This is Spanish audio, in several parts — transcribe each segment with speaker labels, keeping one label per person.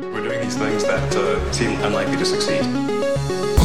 Speaker 1: We're doing these things that uh, seem unlikely to succeed.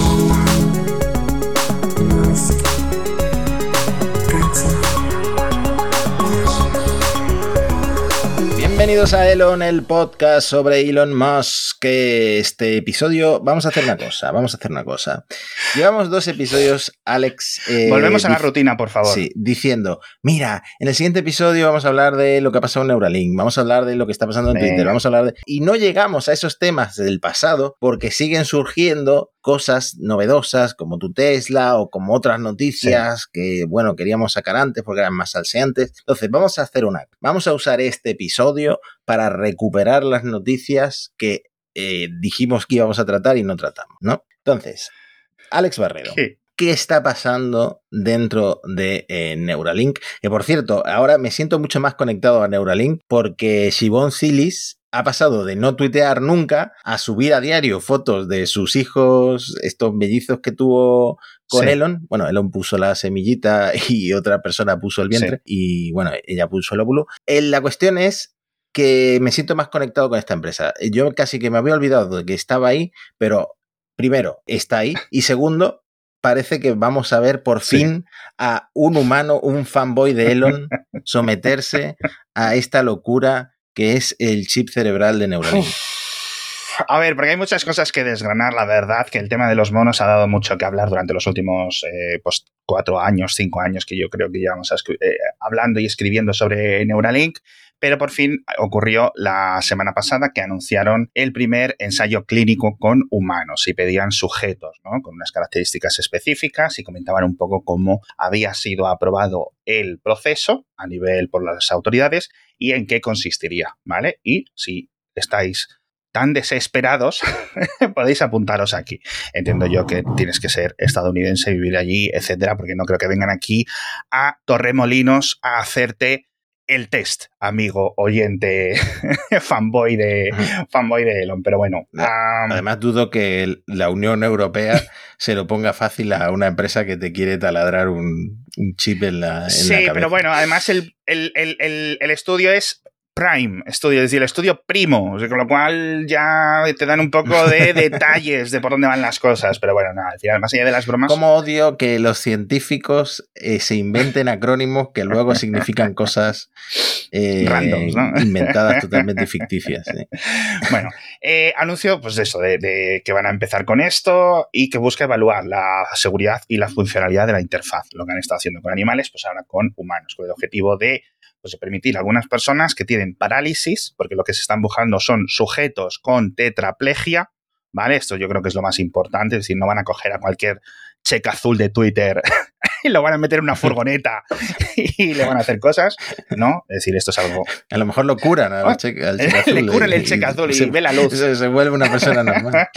Speaker 2: Bienvenidos a Elon, el podcast sobre Elon Musk. Que este episodio, vamos a hacer una cosa, vamos a hacer una cosa. Llevamos dos episodios, Alex.
Speaker 3: eh, Volvemos a la rutina, por favor.
Speaker 2: Sí, diciendo, mira, en el siguiente episodio vamos a hablar de lo que ha pasado en Neuralink, vamos a hablar de lo que está pasando en Twitter, vamos a hablar de... Y no llegamos a esos temas del pasado porque siguen surgiendo cosas novedosas como tu Tesla o como otras noticias sí. que, bueno, queríamos sacar antes porque eran más salseantes. Entonces, vamos a hacer una. Vamos a usar este episodio para recuperar las noticias que eh, dijimos que íbamos a tratar y no tratamos, ¿no? Entonces, Alex Barrero. Sí. ¿Qué está pasando dentro de eh, Neuralink? Que por cierto, ahora me siento mucho más conectado a Neuralink porque Shibon Silis ha pasado de no tuitear nunca a subir a diario fotos de sus hijos, estos mellizos que tuvo con sí. Elon. Bueno, Elon puso la semillita y otra persona puso el vientre sí. y bueno, ella puso el óvulo. Eh, la cuestión es que me siento más conectado con esta empresa. Yo casi que me había olvidado de que estaba ahí, pero primero, está ahí y segundo, parece que vamos a ver por sí. fin a un humano, un fanboy de Elon, someterse a esta locura que es el chip cerebral de Neuralink.
Speaker 3: A ver, porque hay muchas cosas que desgranar, la verdad, que el tema de los monos ha dado mucho que hablar durante los últimos eh, pues, cuatro años, cinco años que yo creo que llevamos eh, hablando y escribiendo sobre Neuralink. Pero por fin ocurrió la semana pasada que anunciaron el primer ensayo clínico con humanos y pedían sujetos, ¿no? Con unas características específicas y comentaban un poco cómo había sido aprobado el proceso a nivel por las autoridades y en qué consistiría, ¿vale? Y si estáis tan desesperados, podéis apuntaros aquí. Entiendo yo que tienes que ser estadounidense, vivir allí, etcétera, porque no creo que vengan aquí a Torremolinos a hacerte el test, amigo oyente fanboy de fanboy de Elon, pero bueno.
Speaker 2: Um... Además dudo que la Unión Europea se lo ponga fácil a una empresa que te quiere taladrar un, un chip en la en
Speaker 3: Sí,
Speaker 2: la cabeza.
Speaker 3: pero bueno, además el, el, el, el estudio es Prime Studio, es decir, el estudio primo, o sea, con lo cual ya te dan un poco de detalles de por dónde van las cosas, pero bueno, nada, al final, más allá de las bromas.
Speaker 2: Como odio que los científicos eh, se inventen acrónimos que luego significan cosas eh,
Speaker 3: Randoms, ¿no?
Speaker 2: inventadas totalmente ficticias.
Speaker 3: Bueno, eh, anuncio, pues eso, de, de, que van a empezar con esto y que busca evaluar la seguridad y la funcionalidad de la interfaz, lo que han estado haciendo con animales, pues ahora con humanos, con el objetivo de pues, permitir a algunas personas que tienen parálisis, porque lo que se están buscando son sujetos con tetraplegia, ¿vale? Esto yo creo que es lo más importante, es decir, no van a coger a cualquier cheque azul de Twitter y lo van a meter en una furgoneta y le van a hacer cosas, ¿no? Es decir, esto es algo...
Speaker 2: A lo mejor lo curan al cheque, al cheque azul.
Speaker 3: le curan el cheque azul y,
Speaker 2: se,
Speaker 3: ve la luz.
Speaker 2: Se, se, vuelve una persona normal.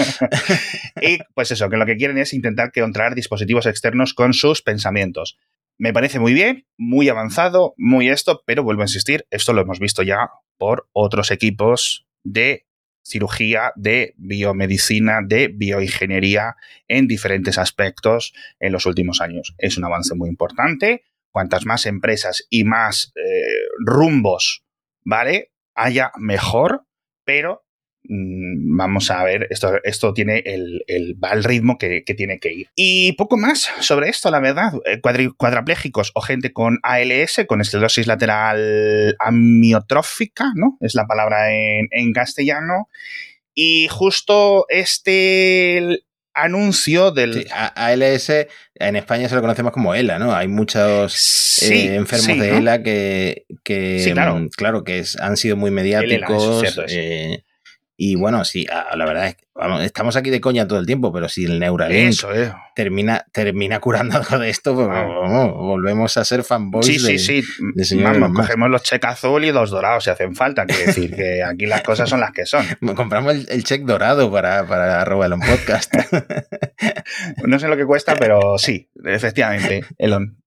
Speaker 3: y pues eso, que lo que quieren es intentar controlar dispositivos externos con sus pensamientos. Me parece muy bien, muy avanzado, muy esto, pero vuelvo a insistir, esto lo hemos visto ya por otros equipos de cirugía, de biomedicina, de bioingeniería en diferentes aspectos en los últimos años. Es un avance muy importante. Cuantas más empresas y más eh, rumbos, ¿vale? Haya mejor, pero vamos a ver, esto, esto tiene el, el, va al ritmo que, que, tiene que ir. Y poco más sobre esto, la verdad. Eh, Cuadri, cuadraplégicos o gente con ALS, con esclerosis lateral amiotrófica, ¿no? Es la palabra en, en castellano. Y justo este anuncio del...
Speaker 2: Sí, ALS en España se lo conocemos como ELA, ¿no? Hay muchos
Speaker 3: sí,
Speaker 2: eh, enfermos
Speaker 3: sí,
Speaker 2: de
Speaker 3: ¿no?
Speaker 2: ELA que, que
Speaker 3: sí, claro.
Speaker 2: claro. que es, han sido muy mediáticos.
Speaker 3: ELA, eso, eso,
Speaker 2: eh, y bueno, sí, la verdad es que vamos, estamos aquí de coña todo el tiempo, pero si el Neuralink
Speaker 3: Eso, eh.
Speaker 2: termina, termina curando algo de esto, pues
Speaker 3: Ah.
Speaker 2: vamos, volvemos a ser fanboys
Speaker 3: Sí,
Speaker 2: de,
Speaker 3: sí, sí.
Speaker 2: de señor
Speaker 3: Vamos, cogemos los cheques azul y los dorados si hacen falta. Quiere decir que aquí las cosas son las que son.
Speaker 2: Compramos el, el check dorado para, para arroba Elon Podcast.
Speaker 3: No sé lo que cuesta, pero sí, efectivamente, Elon.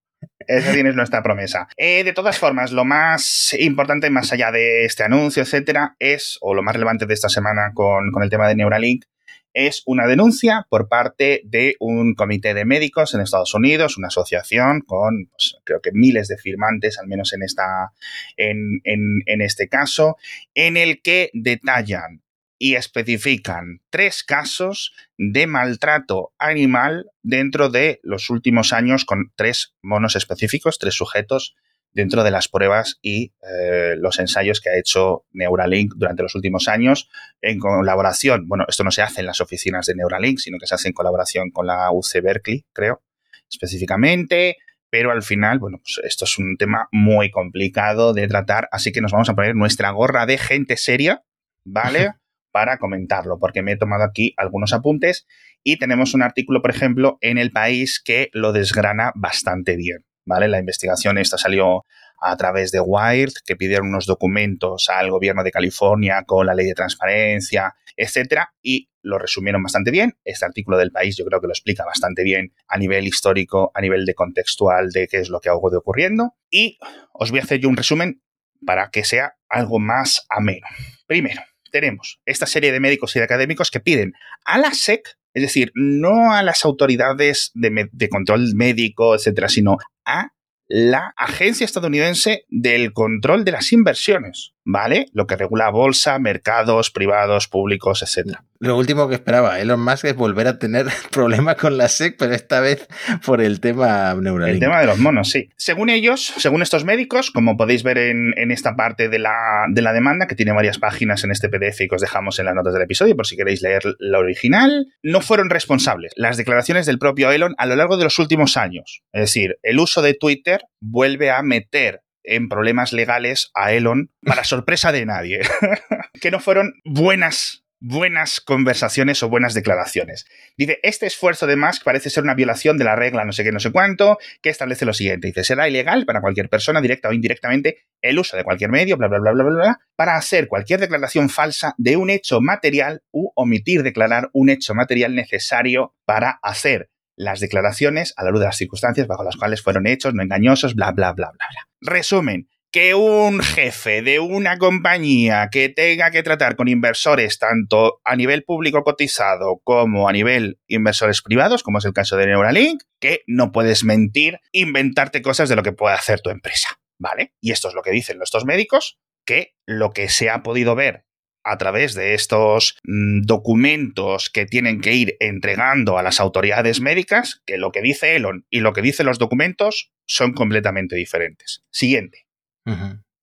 Speaker 3: Esa tienes nuestra promesa. Eh, de todas formas, lo más importante, más allá de este anuncio, etcétera, es, o lo más relevante de esta semana con, con el tema de Neuralink, es una denuncia por parte de un comité de médicos en Estados Unidos, una asociación con pues, creo que miles de firmantes, al menos en, esta, en, en, en este caso, en el que detallan y especifican tres casos de maltrato animal dentro de los últimos años con tres monos específicos, tres sujetos dentro de las pruebas y eh, los ensayos que ha hecho Neuralink durante los últimos años en colaboración, bueno, esto no se hace en las oficinas de Neuralink, sino que se hace en colaboración con la UC Berkeley, creo, específicamente, pero al final, bueno, pues esto es un tema muy complicado de tratar, así que nos vamos a poner nuestra gorra de gente seria, ¿vale? Para comentarlo, porque me he tomado aquí algunos apuntes y tenemos un artículo, por ejemplo, en el país que lo desgrana bastante bien, ¿vale? La investigación esta salió a través de Wired, que pidieron unos documentos al gobierno de California con la ley de transparencia, etcétera, y lo resumieron bastante bien. Este artículo del país yo creo que lo explica bastante bien a nivel histórico, a nivel de contextual de qué es lo que ha de ocurriendo. Y os voy a hacer yo un resumen para que sea algo más ameno. Primero, tenemos esta serie de médicos y de académicos que piden a la SEC, es decir, no a las autoridades de, de control médico, etcétera, sino a la Agencia Estadounidense del Control de las Inversiones, ¿vale? Lo que regula bolsa, mercados privados, públicos, etc.
Speaker 2: Lo último que esperaba Elon Musk es volver a tener problemas con la SEC, pero esta vez por el tema neural.
Speaker 3: El tema de los monos, sí. Según ellos, según estos médicos, como podéis ver en, esta parte de la, de la, demanda, que tiene varias páginas en este PDF y que os dejamos en las notas del episodio por si queréis leer la original, no fueron responsables las declaraciones del propio Elon a lo largo de los últimos años. Es decir, el uso de Twitter vuelve a meter en problemas legales a Elon para sorpresa de nadie, que no fueron buenas buenas conversaciones o buenas declaraciones. Dice, este esfuerzo de Musk parece ser una violación de la regla no sé qué, no sé cuánto, que establece lo siguiente. Dice, será ilegal para cualquier persona, directa o indirectamente, el uso de cualquier medio, bla, bla, bla, bla, bla, bla, para hacer cualquier declaración falsa de un hecho material u omitir declarar un hecho material necesario para hacer las declaraciones a la luz de las circunstancias bajo las cuales fueron hechos, no engañosos, bla, bla, bla, bla, bla. Resumen, que un jefe de una compañía que tenga que tratar con inversores tanto a nivel público cotizado como a nivel inversores privados, como es el caso de Neuralink, que no puedes mentir, inventarte cosas de lo que puede hacer tu empresa, ¿vale? Y esto es lo que dicen nuestros médicos, que lo que se ha podido ver a través de estos mm, documentos que tienen que ir entregando a las autoridades médicas, que lo que dice Elon y lo que dicen los documentos son completamente diferentes. Siguiente.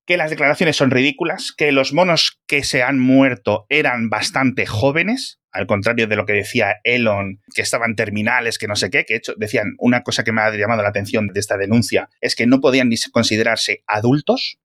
Speaker 3: Que las declaraciones son ridículas, que los monos que se han muerto eran bastante jóvenes, al contrario de lo que decía Elon, que estaban terminales, que no sé qué, que hecho decían una cosa que me ha llamado la atención de esta denuncia, es que no podían ni considerarse adultos,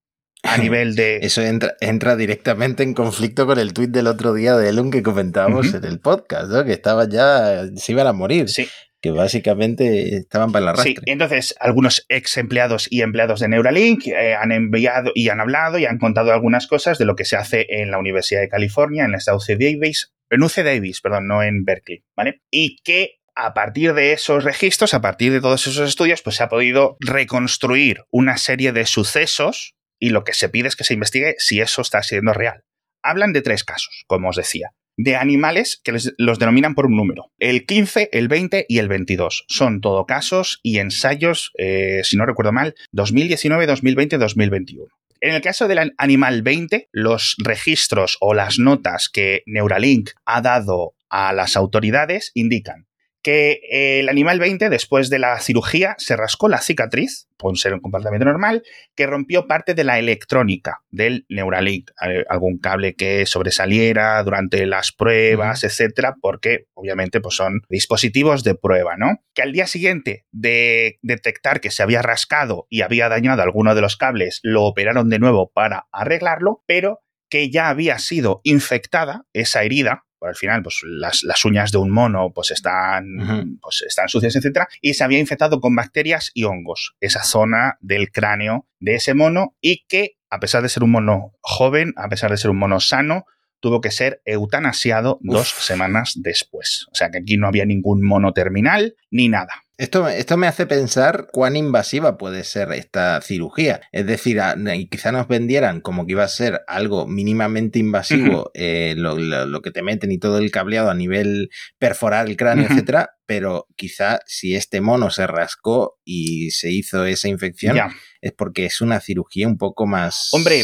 Speaker 3: a nivel de...
Speaker 2: Eso entra, entra directamente en conflicto con el tuit del otro día de Elon que comentábamos en el podcast, ¿no? que estaban ya, se iban a morir.
Speaker 3: Sí.
Speaker 2: Que básicamente estaban para la rastre. Sí,
Speaker 3: entonces algunos ex empleados y empleados de Neuralink eh, han enviado y han hablado y han contado algunas cosas de lo que se hace en la Universidad de California, en la UC Davis, en UC Davis, perdón, no en Berkeley, ¿vale? Y que a partir de esos registros, a partir de todos esos estudios, pues se ha podido reconstruir una serie de sucesos y lo que se pide es que se investigue si eso está siendo real. Hablan de tres casos, como os decía, de animales que los denominan por un número. El 15, el 20 y el 22. Son todo casos y ensayos, eh, si no recuerdo mal, 2019, 2020, 2021. En el caso del animal 20, los registros o las notas que Neuralink ha dado a las autoridades indican que el animal 20, después de la cirugía, se rascó la cicatriz, por ser un comportamiento normal, que rompió parte de la electrónica del Neuralink, eh, algún cable que sobresaliera durante las pruebas, etcétera, porque obviamente pues, son dispositivos de prueba, ¿no? Que al día siguiente de detectar que se había rascado y había dañado alguno de los cables, lo operaron de nuevo para arreglarlo, pero que ya había sido infectada esa herida al final, pues las, uñas de un mono pues están, pues están sucias, etcétera, y se había infectado con bacterias y hongos, esa zona del cráneo de ese mono, y que, a pesar de ser un mono joven, a pesar de ser un mono sano, tuvo que ser eutanasiado dos semanas después. O sea que aquí no había ningún mono terminal ni nada.
Speaker 2: Esto, esto, me hace pensar cuán invasiva puede ser esta cirugía. Es decir, quizá nos vendieran como que iba a ser algo mínimamente invasivo, eh, lo, que te meten y todo el cableado a nivel perforar el cráneo, etcétera, pero quizá si este mono se rascó y se hizo esa infección, es porque es una cirugía un poco más
Speaker 3: Hombre,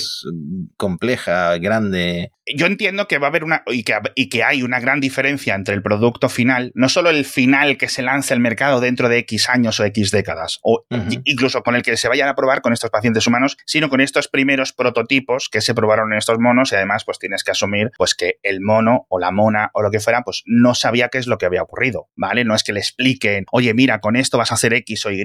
Speaker 2: compleja, grande.
Speaker 3: Yo entiendo que va a haber una y que, y que hay una gran diferencia entre el producto final, no solo el final que se lanza al mercado dentro de X años o X décadas, o incluso con el que se vayan a probar con estos pacientes humanos, sino con estos primeros prototipos que se probaron en estos monos y además pues tienes que asumir pues que el mono o la mona o lo que fuera pues no sabía qué es lo que había ocurrido, ¿vale? No es que le expliquen, oye, mira, con esto vas a hacer X o Y.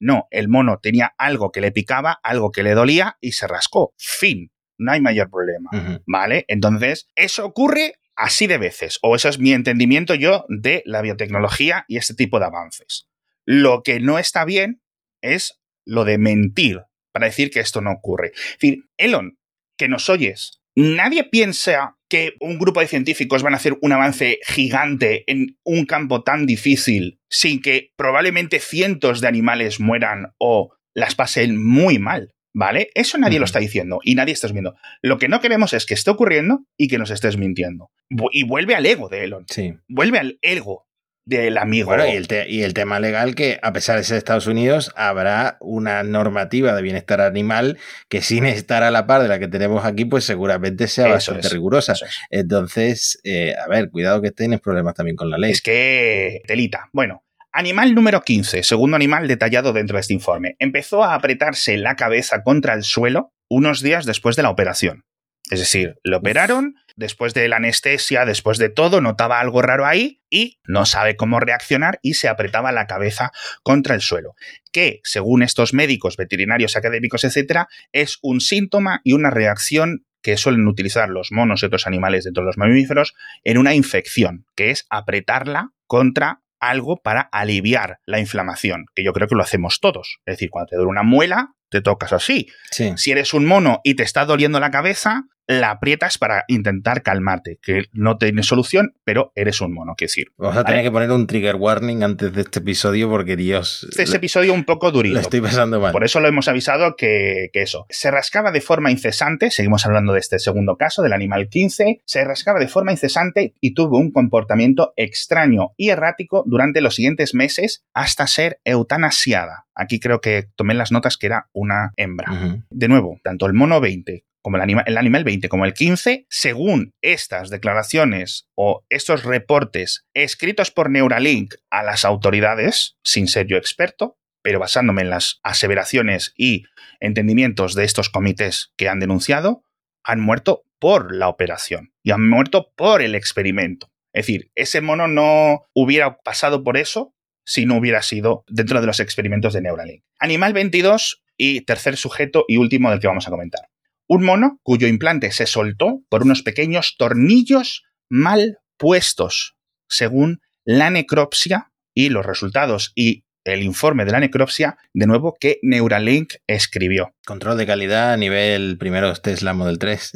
Speaker 3: No, el mono tenía algo que le picaba, algo que le dolía y se rascó. Fin. No hay mayor problema. ¿Vale? Entonces, eso ocurre así de veces, o eso es mi entendimiento yo de la biotecnología y este tipo de avances. Lo que no está bien es lo de mentir para decir que esto no ocurre. Es decir, Elon, que nos oyes, nadie piensa que un grupo de científicos van a hacer un avance gigante en un campo tan difícil sin que probablemente cientos de animales mueran o las pasen muy mal. ¿Vale? Eso nadie lo está diciendo y nadie está viendo. Lo que no queremos es que esté ocurriendo y que nos estés mintiendo. Y vuelve al ego de Elon.
Speaker 2: Sí.
Speaker 3: Vuelve al ego del amigo.
Speaker 2: Bueno, y el, y el, tema legal que, a pesar de ser Estados Unidos, habrá una normativa de bienestar animal que sin estar a la par de la que tenemos aquí, pues seguramente sea bastante rigurosa. Entonces, eh, a ver, cuidado que tienes problemas también con la ley.
Speaker 3: Es que, telita. Bueno, Animal número 15, segundo animal detallado dentro de este informe. Empezó a apretarse la cabeza contra el suelo unos días después de la operación. Es decir, lo operaron, después de la anestesia, después de todo, notaba algo raro ahí y no sabe cómo reaccionar y se apretaba la cabeza contra el suelo. Que, según estos médicos, veterinarios, académicos, etcétera, es un síntoma y una reacción que suelen utilizar los monos y otros animales dentro de los mamíferos en una infección, que es apretarla contra algo para aliviar la inflamación, que yo creo que lo hacemos todos. Es decir, cuando te duele una muela, te tocas así. Si eres un mono y te está doliendo la cabeza, la aprietas para intentar calmarte, que no tiene solución, pero eres un mono, quiero decir.
Speaker 2: Vamos a tener que poner un trigger warning antes de este episodio porque Dios...
Speaker 3: Este es episodio un poco durito.
Speaker 2: Lo estoy pasando mal.
Speaker 3: Por eso lo hemos avisado que, que, eso. Se rascaba de forma incesante, seguimos hablando de este segundo caso, del animal 15, se rascaba de forma incesante y tuvo un comportamiento extraño y errático durante los siguientes meses hasta ser eutanasiada. Aquí creo que tomé las notas que era una hembra. De nuevo, tanto el mono 20 como el, animal 20 como el 15, según estas declaraciones o estos reportes escritos por Neuralink a las autoridades, sin ser yo experto, pero basándome en las aseveraciones y entendimientos de estos comités que han denunciado, han muerto por la operación y han muerto por el experimento. Es decir, ese mono no hubiera pasado por eso si no hubiera sido dentro de los experimentos de Neuralink. Animal 22 y tercer sujeto y último del que vamos a comentar. Un mono cuyo implante se soltó por unos pequeños tornillos mal puestos, según la necropsia y los resultados y el informe de la necropsia, de nuevo, que Neuralink escribió.
Speaker 2: Control de calidad a nivel primero Tesla Model 3.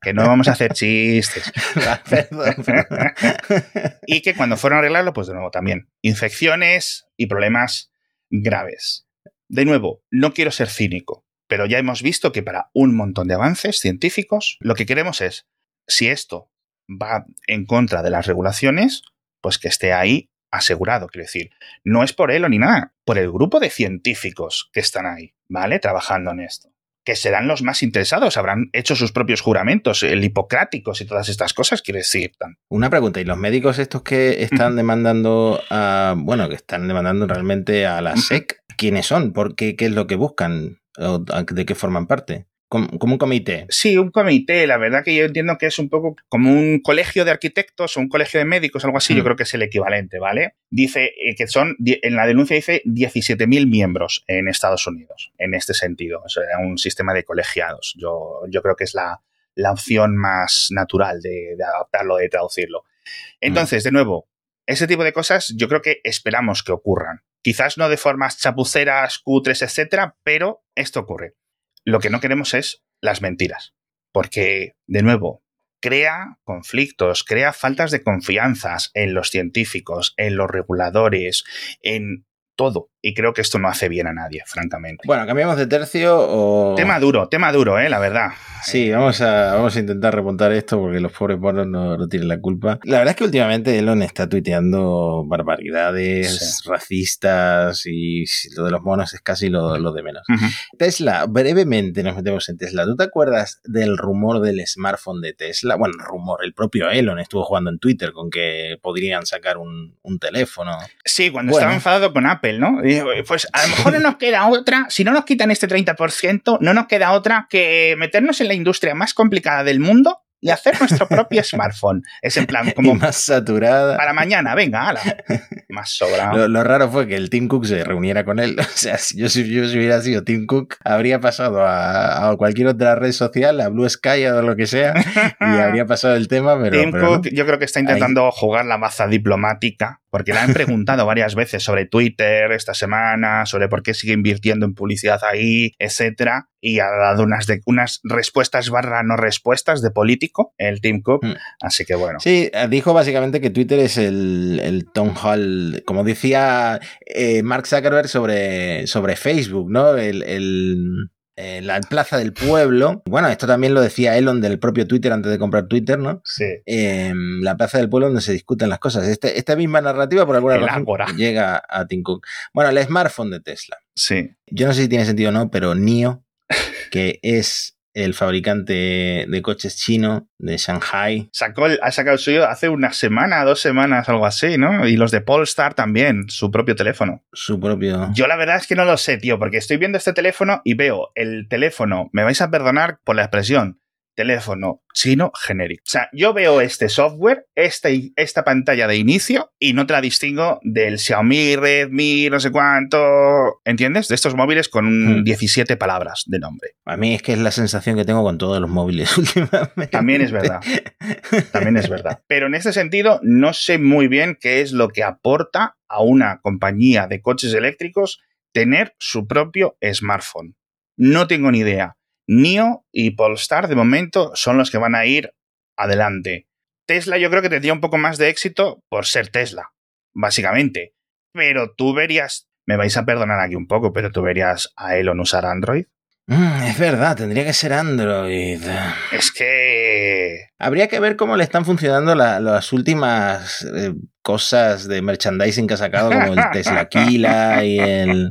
Speaker 3: que no vamos a hacer chistes. Ah, y que cuando fueron a arreglarlo, pues de nuevo también. Infecciones y problemas graves. De nuevo, no quiero ser cínico, pero ya hemos visto que para un montón de avances científicos, lo que queremos es, si esto va en contra de las regulaciones, pues que esté ahí asegurado. Quiero decir, no es por él o ni nada, por el grupo de científicos que están ahí, ¿vale? Trabajando en esto. Que serán los más interesados, habrán hecho sus propios juramentos, el hipocráticos y todas estas cosas, quiere decir.
Speaker 2: Una pregunta, ¿y los médicos estos que están demandando a, bueno, que están demandando realmente a la SEC, quiénes son? ¿Por qué? ¿Qué es lo que buscan? ¿De qué forman parte? Como, un comité.
Speaker 3: Sí, un comité. La verdad que yo entiendo que es un poco como un colegio de arquitectos o un colegio de médicos, algo así. Yo mm. creo que es el equivalente, ¿vale? Dice eh, que son, en la denuncia dice 17.000 miembros en Estados Unidos, en este sentido. O sea, un sistema de colegiados. Yo, yo creo que es la, opción más natural de, adaptarlo, de traducirlo. Entonces, de nuevo, ese tipo de cosas yo creo que esperamos que ocurran. Quizás no de formas chapuceras, cutres, etcétera, pero esto ocurre. Lo que no queremos es las mentiras. Porque, de nuevo, crea conflictos, crea faltas de confianza en los científicos, en los reguladores, en todo. Y creo que esto no hace bien a nadie, francamente.
Speaker 2: Bueno, cambiamos de tercio o...
Speaker 3: Tema duro, tema duro, ¿eh? La verdad.
Speaker 2: Sí, vamos a, vamos a intentar remontar esto porque los pobres monos no, no, tienen la culpa. La verdad es que últimamente Elon está tuiteando barbaridades sí. racistas y lo de los monos es casi lo, lo de menos. Uh -huh. Tesla, brevemente nos metemos en Tesla. ¿Tú te acuerdas del rumor del smartphone de Tesla? Bueno, rumor, el propio Elon estuvo jugando en Twitter con que podrían sacar un, un teléfono.
Speaker 3: Sí, cuando bueno. estaba enfadado con Apple, ¿no? Pues a lo mejor no nos queda otra, si no nos quitan este 30%, no nos queda otra que meternos en la industria más complicada del mundo y hacer nuestro propio smartphone. Es en plan como...
Speaker 2: Y más saturada.
Speaker 3: Para mañana, venga, ala. Más sobrado.
Speaker 2: Lo, lo, raro fue que el Tim Cook se reuniera con él. O sea, si yo, si yo si hubiera sido Tim Cook, habría pasado a, a, cualquier otra red social, a Blue Sky o lo que sea, y habría pasado el tema, pero...
Speaker 3: Tim
Speaker 2: pero
Speaker 3: Cook
Speaker 2: no.
Speaker 3: yo creo que está intentando Ahí. jugar la maza diplomática, porque le han preguntado varias veces sobre Twitter esta semana, sobre por qué sigue invirtiendo en publicidad ahí, etcétera y ha dado unas, de, unas respuestas barra no respuestas de político, el Tim Cook. Mm. Así que bueno.
Speaker 2: Sí, dijo básicamente que Twitter es el, el town hall, como decía eh, Mark Zuckerberg sobre, sobre Facebook, ¿no? El, el, eh, la plaza del pueblo. Bueno, esto también lo decía Elon del propio Twitter antes de comprar Twitter, ¿no?
Speaker 3: Sí.
Speaker 2: Eh, la plaza del pueblo donde se discuten las cosas. Este, esta misma narrativa, por alguna
Speaker 3: el
Speaker 2: razón,
Speaker 3: ágora.
Speaker 2: llega a Tim Cook. Bueno, el smartphone de Tesla.
Speaker 3: Sí.
Speaker 2: Yo no sé si tiene sentido o no, pero NIO, que es el fabricante de coches chino de Shanghai.
Speaker 3: Sacó el, ha sacado el suyo hace una semana, dos semanas, algo así, ¿no? Y los de Polestar también, su propio teléfono.
Speaker 2: Su propio.
Speaker 3: Yo la verdad es que no lo sé, tío, porque estoy viendo este teléfono y veo el teléfono, me vais a perdonar por la expresión, teléfono chino genérico. O sea, yo veo este software, esta, esta pantalla de inicio, y no te la distingo del Xiaomi, Redmi, no sé cuánto. ¿Entiendes? De estos móviles con hmm. 17 palabras de nombre.
Speaker 2: A mí es que es la sensación que tengo con todos los móviles últimamente.
Speaker 3: También es verdad. También es verdad. Pero en este sentido, no sé muy bien qué es lo que aporta a una compañía de coches eléctricos tener su propio smartphone. No tengo ni idea. NIO y Polestar de momento son los que van a ir adelante. Tesla yo creo que tendría un poco más de éxito por ser Tesla, básicamente. Pero tú verías, me vais a perdonar aquí un poco, pero tú verías a Elon usar Android.
Speaker 2: Mm, es verdad, tendría que ser Android.
Speaker 3: Es que...
Speaker 2: Habría que ver cómo le están funcionando la, las últimas eh, cosas de merchandising que ha sacado, como el Tesla Kila y el...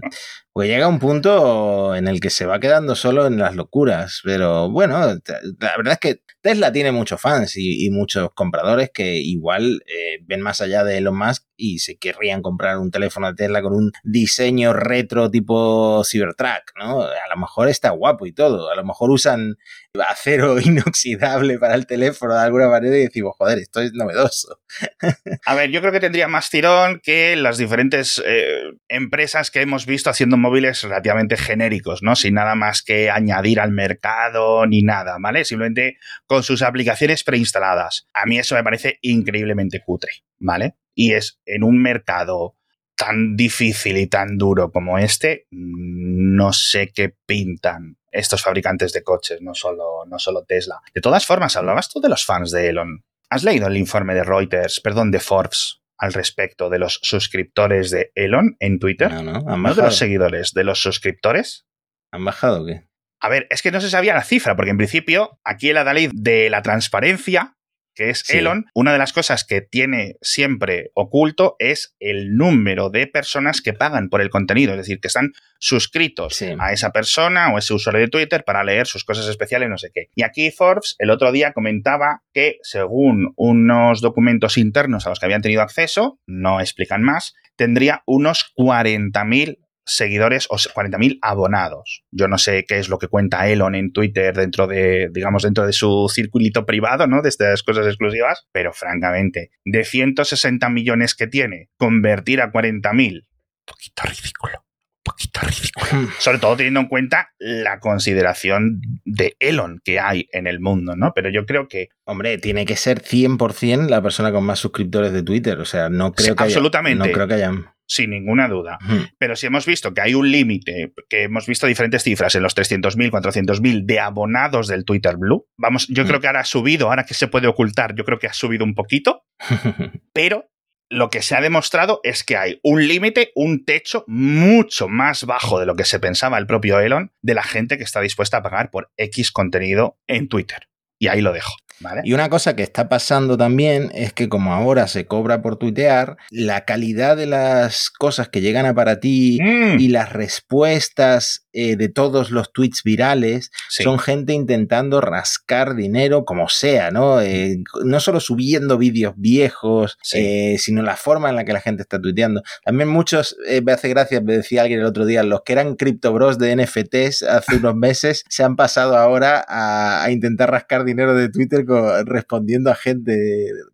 Speaker 2: Pues llega un punto en el que se va quedando solo en las locuras. Pero bueno, la verdad es que Tesla tiene muchos fans y, y muchos compradores que igual eh, ven más allá de Elon Musk y se querrían comprar un teléfono de Tesla con un diseño retro tipo Cybertruck, ¿no? A lo mejor está guapo y todo. A lo mejor usan acero inoxidable para el teléfono de alguna manera y decimos, joder, esto es novedoso.
Speaker 3: A ver, yo creo que tendría más tirón que las diferentes eh, empresas que hemos visto haciendo móviles relativamente genéricos, ¿no? Sin nada más que añadir al mercado ni nada, ¿vale? Simplemente con sus aplicaciones preinstaladas. A mí eso me parece increíblemente cutre, ¿vale? Y es en un mercado tan difícil y tan duro como este, no sé qué pintan estos fabricantes de coches, no solo, no solo Tesla. De todas formas, hablabas tú de los fans de Elon. ¿Has leído el informe de Reuters, perdón, de Forbes, al respecto de los suscriptores de Elon en Twitter?
Speaker 2: No, no,
Speaker 3: no de los seguidores, de los suscriptores.
Speaker 2: ¿Han bajado o qué?
Speaker 3: A ver, es que no se sabía la cifra, porque en principio aquí la ley de la transparencia que es sí. Elon, una de las cosas que tiene siempre oculto es el número de personas que pagan por el contenido, es decir, que están suscritos sí. a esa persona o ese usuario de Twitter para leer sus cosas especiales, no sé qué. Y aquí Forbes el otro día comentaba que según unos documentos internos a los que habían tenido acceso, no explican más, tendría unos 40.000 seguidores o 40.000 abonados. Yo no sé qué es lo que cuenta Elon en Twitter dentro de, digamos, dentro de su circulito privado, ¿no? De estas cosas exclusivas, pero francamente, de 160 millones que tiene, convertir a 40.000, poquito ridículo. Poquito ridículo. Sobre todo teniendo en cuenta la consideración de Elon que hay en el mundo, ¿no? Pero yo creo que.
Speaker 2: Hombre, tiene que ser 100% la persona con más suscriptores de Twitter. O sea, no creo
Speaker 3: sí,
Speaker 2: que.
Speaker 3: Absolutamente.
Speaker 2: Haya, no creo que hayan
Speaker 3: sin ninguna duda. Uh -huh. Pero si hemos visto que hay un límite, que hemos visto diferentes cifras en los 300.000, 400.000 de abonados del Twitter Blue, vamos, yo uh -huh. creo que ahora ha subido, ahora que se puede ocultar, yo creo que ha subido un poquito, pero lo que se ha demostrado es que hay un límite, un techo mucho más bajo de lo que se pensaba el propio Elon de la gente que está dispuesta a pagar por X contenido en Twitter. Y ahí lo dejo.
Speaker 2: Y una cosa que está pasando también es que como ahora se cobra por tuitear, la calidad de las cosas que llegan a para ti mm. y las respuestas eh, de todos los tweets virales son gente intentando rascar dinero como sea, ¿no? Eh, no solo subiendo vídeos viejos, eh, sino la forma en la que la gente está tuiteando. También muchos, me hace gracia, me decía alguien el otro día, los que eran criptobros de NFTs hace unos meses se han pasado ahora a, a intentar rascar dinero de Twitter respondiendo a gente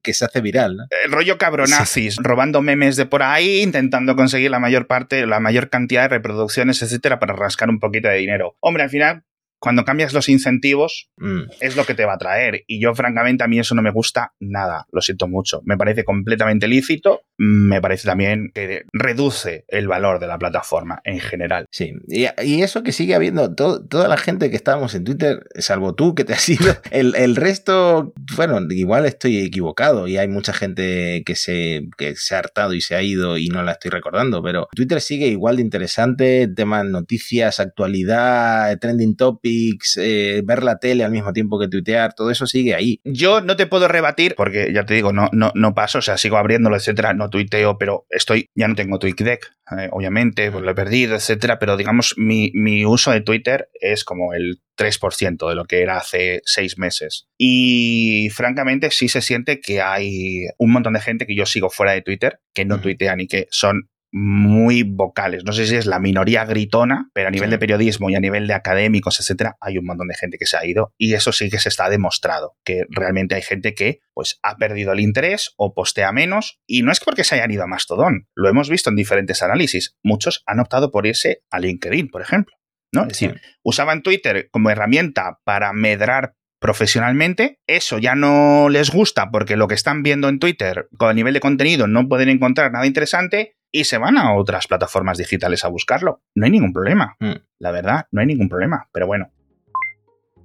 Speaker 2: que se hace viral. ¿no?
Speaker 3: El rollo cabronazis, robando memes de por ahí, intentando conseguir la mayor parte, la mayor cantidad de reproducciones, etcétera, para rascar un poquito de dinero. Hombre, al final, cuando cambias los incentivos, mm. es lo que te va a traer. Y yo, francamente, a mí eso no me gusta nada. Lo siento mucho. Me parece completamente lícito. Me parece también que reduce el valor de la plataforma en general.
Speaker 2: Sí. Y, eso que sigue habiendo, toda la gente que estábamos en Twitter, salvo tú que te has ido, el, resto, bueno, igual estoy equivocado y hay mucha gente que se, que se ha hartado y se ha ido y no la estoy recordando, pero Twitter sigue igual de interesante, temas noticias, actualidad, trending topic eh, ver la tele al mismo tiempo que tuitear, todo eso sigue ahí.
Speaker 3: Yo no te puedo rebatir, porque ya te digo, no, no, no paso, o sea, sigo abriéndolo, etcétera, no tuiteo, pero estoy, ya no tengo TweetDeck, eh, obviamente, pues lo he perdido, etcétera, pero digamos, mi, mi uso de Twitter es como el 3% de lo que era hace seis meses. Y francamente sí se siente que hay un montón de gente que yo sigo fuera de Twitter, que no tuitean y que son muy vocales. No sé si es la minoría gritona, pero a nivel de periodismo y a nivel de académicos, etcétera, hay un montón de gente que se ha ido y eso sí que se está demostrado, que realmente hay gente que pues ha perdido el interés o postea menos y no es porque se hayan ido a Mastodon, lo hemos visto en diferentes análisis. Muchos han optado por irse a LinkedIn, por ejemplo. ¿no? Es decir, usaban Twitter como herramienta para medrar profesionalmente, eso ya no les gusta porque lo que están viendo en Twitter con el nivel de contenido no pueden encontrar nada interesante y se van a otras plataformas digitales a buscarlo. No hay ningún problema. Mm. La verdad, no hay ningún problema. Pero bueno,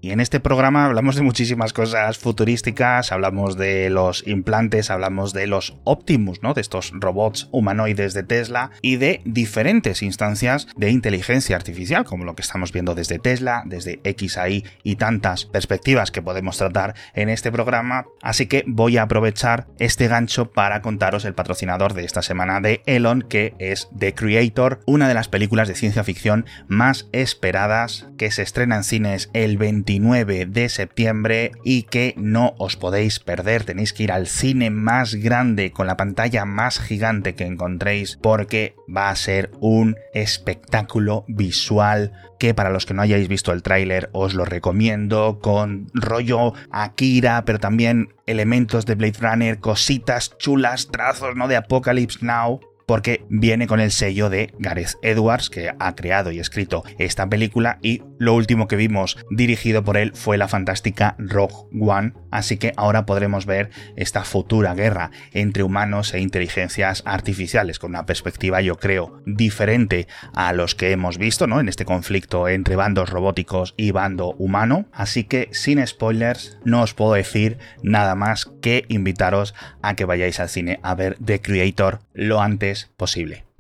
Speaker 3: y en este programa hablamos de muchísimas cosas futurísticas, hablamos de los implantes, hablamos de los Optimus, ¿no? De estos robots humanoides de Tesla y de diferentes instancias de inteligencia artificial, como lo que estamos viendo desde Tesla, desde XAI y tantas perspectivas que podemos tratar en este programa. Así que voy a aprovechar este gancho para contaros el patrocinador de esta semana de Elon, que es The Creator, una de las películas de ciencia ficción más esperadas que se estrena en cines el 20 de septiembre y que no os podéis perder. Tenéis que ir al cine más grande con la pantalla más gigante que encontréis porque va a ser un espectáculo visual que para los que no hayáis visto el tráiler os lo recomiendo con rollo Akira, pero también elementos de Blade Runner, cositas chulas, trazos, ¿no? de Apocalypse Now porque viene con el sello de Gareth Edwards, que ha creado y escrito esta película, y lo último que vimos dirigido por él fue la fantástica Rogue One, así que ahora podremos ver esta futura guerra entre humanos e inteligencias artificiales, con una perspectiva, yo creo, diferente a los que hemos visto, ¿no? En este conflicto entre bandos robóticos y bando humano. Así que, sin spoilers, no os puedo decir nada más que invitaros a que vayáis al cine a ver The Creator lo antes posible.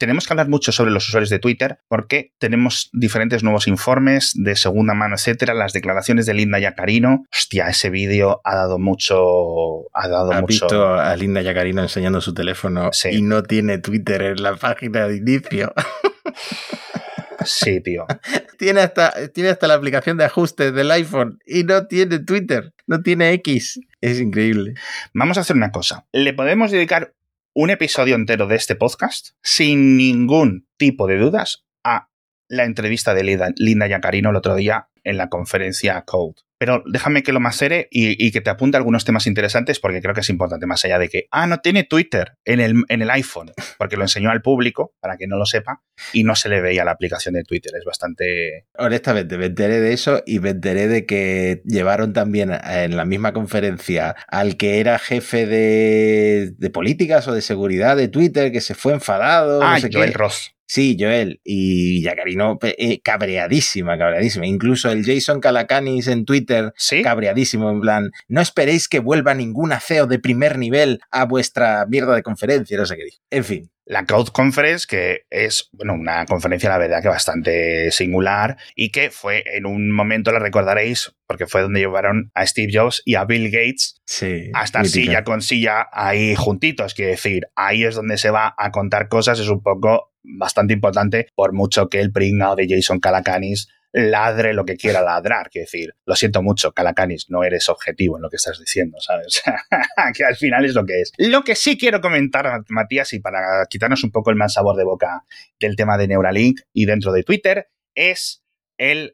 Speaker 3: Tenemos que hablar mucho sobre los usuarios de Twitter porque tenemos diferentes nuevos informes de segunda mano, etcétera. Las declaraciones de Linda Yacarino. Hostia, ese vídeo ha dado mucho. Ha dado mucho.
Speaker 2: visto a Linda Yacarino enseñando su teléfono y no tiene Twitter en la página de inicio.
Speaker 3: Sí, tío.
Speaker 2: tiene, hasta, tiene hasta la aplicación de ajustes del iPhone y no tiene Twitter, no tiene X. Es increíble.
Speaker 3: Vamos a hacer una cosa. Le podemos dedicar un episodio entero de este podcast sin ningún tipo de dudas a la entrevista de Linda Yacarino el otro día en la conferencia Code pero déjame que lo macere y, y, que te apunte algunos temas interesantes porque creo que es importante, más allá de que, ah, no tiene Twitter en el, en el iPhone, porque lo enseñó al público, para que no lo sepa, y no se le veía la aplicación de Twitter. Es bastante...
Speaker 2: Honestamente, me enteré de eso y me enteré de que llevaron también en la misma conferencia al que era jefe de, de políticas o de seguridad de Twitter, que se fue enfadado.
Speaker 3: Ah, no sé Joel Ross.
Speaker 2: Sí, Joel. Y Yacarino eh, cabreadísima, cabreadísima. Incluso el Jason Calacanis en Twitter,
Speaker 3: ¿Sí?
Speaker 2: cabreadísimo, en plan, no esperéis que vuelva ningún CEO de primer nivel a vuestra mierda de conferencia, no sé qué dijo. En fin.
Speaker 3: La Cloud Conference, que es bueno, una conferencia, la verdad, que bastante singular y que fue en un momento, la recordaréis, porque fue donde llevaron a Steve Jobs y a Bill Gates
Speaker 2: Sí.
Speaker 3: a estar
Speaker 2: mítica.
Speaker 3: silla con silla ahí juntitos. Quiere decir, ahí es donde se va a contar cosas, es un poco bastante importante, por mucho que el pringao de Jason Calacanis ladre lo que quiera ladrar. Quiero decir, lo siento mucho, Calacanis, no eres objetivo en lo que estás diciendo, ¿sabes? que al final es lo que es. Lo que sí quiero comentar, Matías, y para quitarnos un poco el mal sabor de boca del tema de Neuralink y dentro de Twitter, es el,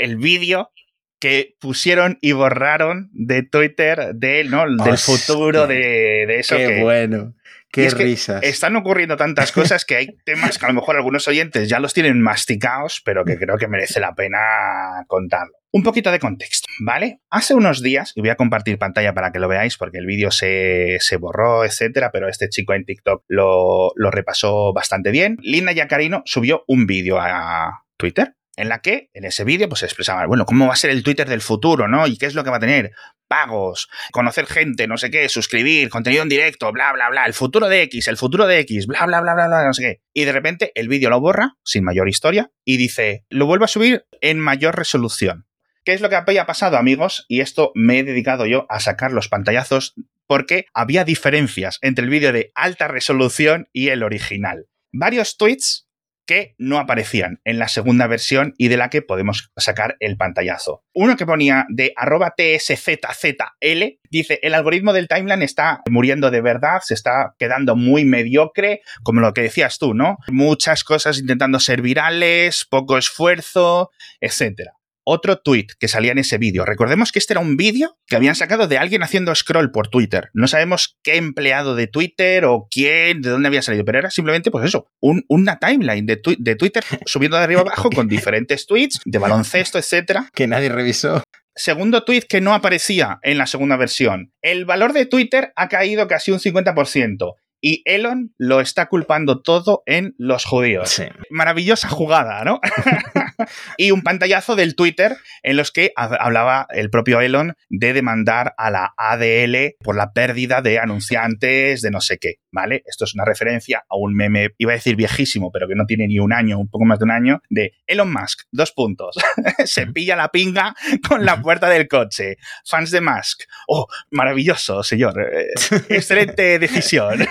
Speaker 3: el vídeo que pusieron y borraron de Twitter de, ¿no? del
Speaker 2: Hostia.
Speaker 3: futuro de, de eso
Speaker 2: Qué
Speaker 3: que
Speaker 2: bueno. Qué
Speaker 3: Y es que
Speaker 2: risas.
Speaker 3: están ocurriendo tantas cosas que hay temas que a lo mejor algunos oyentes ya los tienen masticados, pero que creo que merece la pena contarlo. Un poquito de contexto, ¿vale? Hace unos días, y voy a compartir pantalla para que lo veáis porque el vídeo se, se borró, etcétera, pero este chico en TikTok lo, lo repasó bastante bien. Linda Yacarino subió un vídeo a Twitter en la que en ese vídeo pues se expresaba, bueno, cómo va a ser el Twitter del futuro, ¿no? Y qué es lo que va a tener pagos, conocer gente, no sé qué, suscribir, contenido en directo, bla, bla, bla, el futuro de X, el futuro de X, bla, bla, bla, bla, bla, no sé qué. Y de repente el vídeo lo borra, sin mayor historia, y dice, lo vuelvo a subir en mayor resolución. ¿Qué es lo que había pasado, amigos? Y esto me he dedicado yo a sacar los pantallazos porque había diferencias entre el vídeo de alta resolución y el original. Varios tweets que no aparecían en la segunda versión y de la que podemos sacar el pantallazo. Uno que ponía de arroba tszzl dice, el algoritmo del timeline está muriendo de verdad, se está quedando muy mediocre, como lo que decías tú, ¿no? Muchas cosas intentando ser virales, poco esfuerzo, etcétera otro tweet que salía en ese vídeo. Recordemos que este era un vídeo que habían sacado de alguien haciendo scroll por Twitter. No sabemos qué empleado de Twitter o quién, de dónde había salido, pero era simplemente, pues eso, un- una timeline de, tu- de Twitter subiendo de arriba abajo con diferentes tweets de baloncesto, etcétera.
Speaker 2: Que nadie revisó.
Speaker 3: Segundo tweet que no aparecía en la segunda versión. El valor de Twitter ha caído casi un 50%. Y Elon lo está culpando todo en los judíos
Speaker 2: Sí.
Speaker 3: maravillosa jugada, ¿no? y un pantallazo del Twitter en los que ha- hablaba el propio Elon de demandar a la ADL por la pérdida de anunciantes de no sé qué, ¿vale? Esto es una referencia a un meme, iba a decir viejísimo, pero que no tiene ni un año, un poco más de un año, de Elon Musk, dos puntos. Se pilla la pinga con la puerta del coche. Fans de Musk. Oh, maravilloso, señor. Eh, Excelente decisión.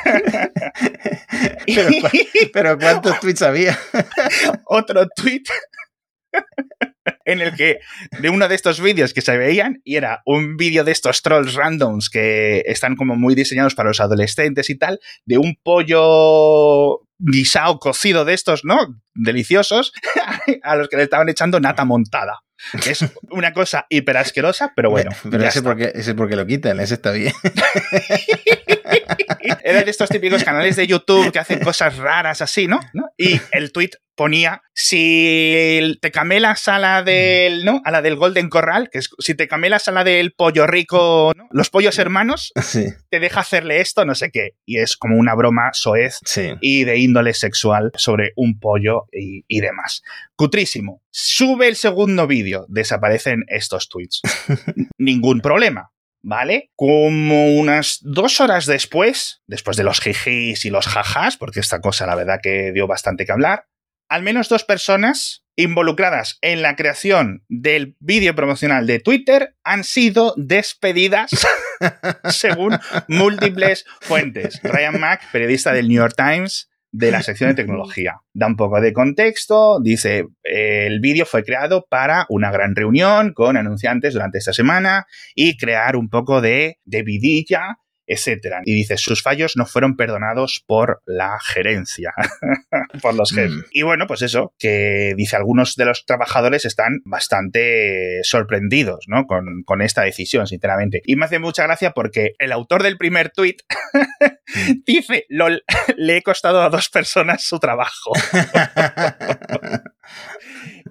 Speaker 2: Pero, pero ¿cuántos tweets había?
Speaker 3: otro tweet en el que de uno de estos vídeos que se veían y era un vídeo de estos trolls randoms que están como muy diseñados para los adolescentes y tal, de un pollo guisado cocido de estos, ¿no? Deliciosos, a los que le estaban echando nata montada. Es una cosa hiper asquerosa, pero bueno.
Speaker 2: pero ese
Speaker 3: está.
Speaker 2: porque, ese porque lo quitan, ese está bien.
Speaker 3: Era de estos típicos canales de YouTube que hacen cosas raras así, ¿no? ¿No? Y el tweet ponía si te camelas a la del, ¿no? A la del Golden Corral, que es si te camelas a la del pollo rico, ¿no? Los pollos hermanos,
Speaker 2: Sí,
Speaker 3: te deja hacerle esto, no sé qué. Y es como una broma soez
Speaker 2: sí.
Speaker 3: y de índole sexual sobre un pollo y, y demás. Cutrísimo. Sube el segundo vídeo, desaparecen estos tweets. Ningún problema. ¿Vale? Como unas dos horas después, después de los jijis y los jajas, porque esta cosa la verdad que dio bastante que hablar, al menos dos personas involucradas en la creación del vídeo promocional de Twitter han sido despedidas según múltiples fuentes. Ryan Mack, periodista del New York Times, de la sección de tecnología. Da un poco de contexto, dice, eh, el vídeo fue creado para una gran reunión con anunciantes durante esta semana y crear un poco de, de vidilla, etcétera. Y dice, sus fallos no fueron perdonados por la gerencia, por los jefes.
Speaker 2: Mm.
Speaker 3: Y bueno, pues eso, que dice, algunos de los trabajadores están bastante sorprendidos, ¿no? Con, con esta decisión, sinceramente. Y me hace mucha gracia porque el autor del primer tuit dice, lol, le he costado a dos personas su trabajo.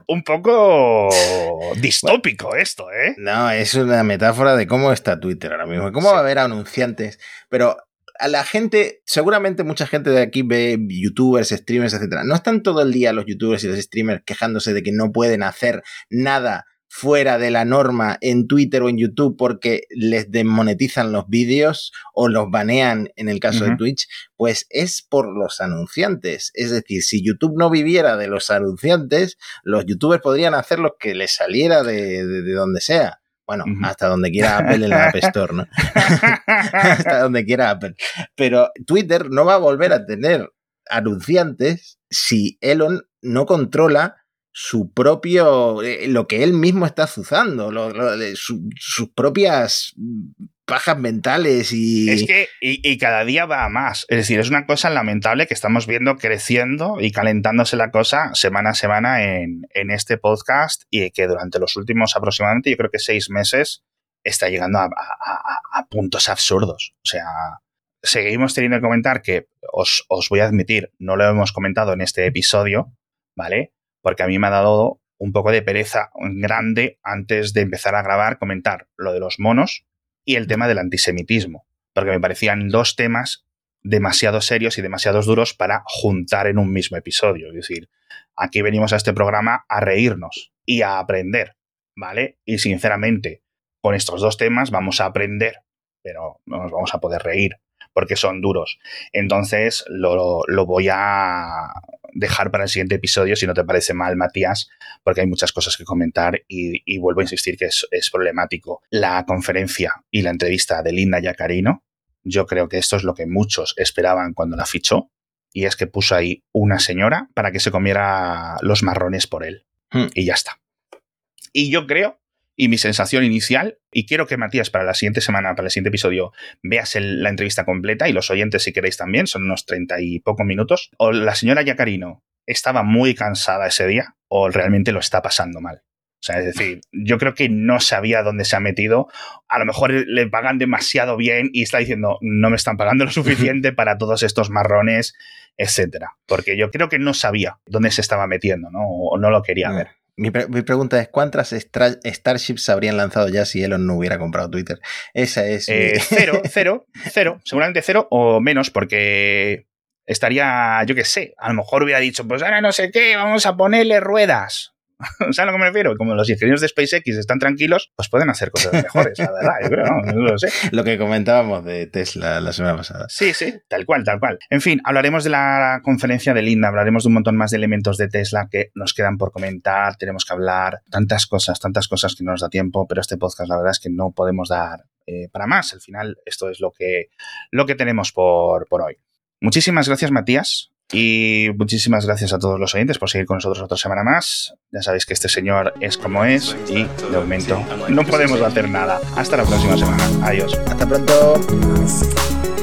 Speaker 3: Un poco distópico esto, ¿eh?
Speaker 2: No, es una metáfora de cómo está Twitter ahora mismo. ¿Cómo
Speaker 3: Sí.
Speaker 2: va a haber anunciantes? Pero a la gente, seguramente mucha gente de aquí ve youtubers, streamers, etcétera. No están todo el día los youtubers y los streamers quejándose de que no pueden hacer nada fuera de la norma en Twitter o en YouTube porque les desmonetizan los vídeos o los banean en el caso de Twitch, pues es por los anunciantes. Es decir, si YouTube no viviera de los anunciantes, los youtubers podrían hacer lo que les saliera de, de, donde sea. Bueno, hasta donde quiera Apple en la App Store, ¿no? hasta donde quiera Apple. Pero Twitter no va a volver a tener anunciantes si Elon no controla su propio, eh, lo que él mismo está azuzando, sus propias pajas mentales y...
Speaker 3: Es que, y, cada día va a más. Es decir, es una cosa lamentable que estamos viendo creciendo y calentándose la cosa semana a semana en, en este podcast y que durante los últimos aproximadamente, yo creo que seis meses, está llegando a, a, puntos absurdos. O sea, seguimos teniendo que comentar que, os, os voy a admitir, no lo hemos comentado en este episodio, ¿vale? Porque a mí me ha dado un poco de pereza grande antes de empezar a grabar comentar lo de los monos y el tema del antisemitismo, porque me parecían dos temas demasiado serios y demasiado duros para juntar en un mismo episodio. Es decir, aquí venimos a este programa a reírnos y a aprender, ¿vale? Y sinceramente, con estos dos temas vamos a aprender, pero no nos vamos a poder reír porque son duros. Entonces lo, lo voy a dejar para el siguiente episodio, si no te parece mal, Matías, porque hay muchas cosas que comentar y, vuelvo a insistir que es, problemático. La conferencia y la entrevista de Linda Yacarino, yo creo que esto es lo que muchos esperaban cuando la fichó, y es que puso ahí una señora para que se comiera los marrones por él. Hmm. Y ya está. Y yo creo y mi sensación inicial, y quiero que Matías para la siguiente semana, para el siguiente episodio, veas la entrevista completa y los oyentes si queréis también, son unos treinta y pocos minutos, o la señora Yacarino estaba muy cansada ese día o realmente lo está pasando mal. O sea, es decir, yo creo que no sabía dónde se ha metido. A lo mejor le pagan demasiado bien y está diciendo, no me están pagando lo suficiente para todos estos marrones, etcétera. Porque yo creo que no sabía dónde se estaba metiendo, ¿no? O no lo quería ver.
Speaker 2: Mi, pregunta es, ¿cuántas Starships habrían lanzado ya si Elon no hubiera comprado Twitter? Esa es...
Speaker 3: Eh, cero, cero, cero, seguramente cero o menos porque estaría, yo qué sé, a lo mejor hubiera dicho, pues ahora no sé qué, vamos a ponerle ruedas. ¿Sabes a lo que me refiero? Como los ingenieros de SpaceX están tranquilos, pues pueden hacer cosas mejores, la verdad, yo creo, no, lo sé.
Speaker 2: Lo que comentábamos de Tesla la semana pasada.
Speaker 3: Sí, sí, tal cual, tal cual. En fin, hablaremos de la conferencia de Linda, hablaremos de un montón más de elementos de Tesla que nos quedan por comentar, tenemos que hablar, tantas cosas, tantas cosas que no nos da tiempo, pero este podcast la verdad es que no podemos dar eh, para más. Al final, esto es lo que, lo que tenemos por, por hoy. Muchísimas gracias, Matías. Y muchísimas gracias a todos los oyentes por seguir con nosotros otra semana más. Ya sabéis que este señor es como es y de momento no podemos hacer nada. Hasta la próxima semana. Adiós.
Speaker 2: Hasta pronto.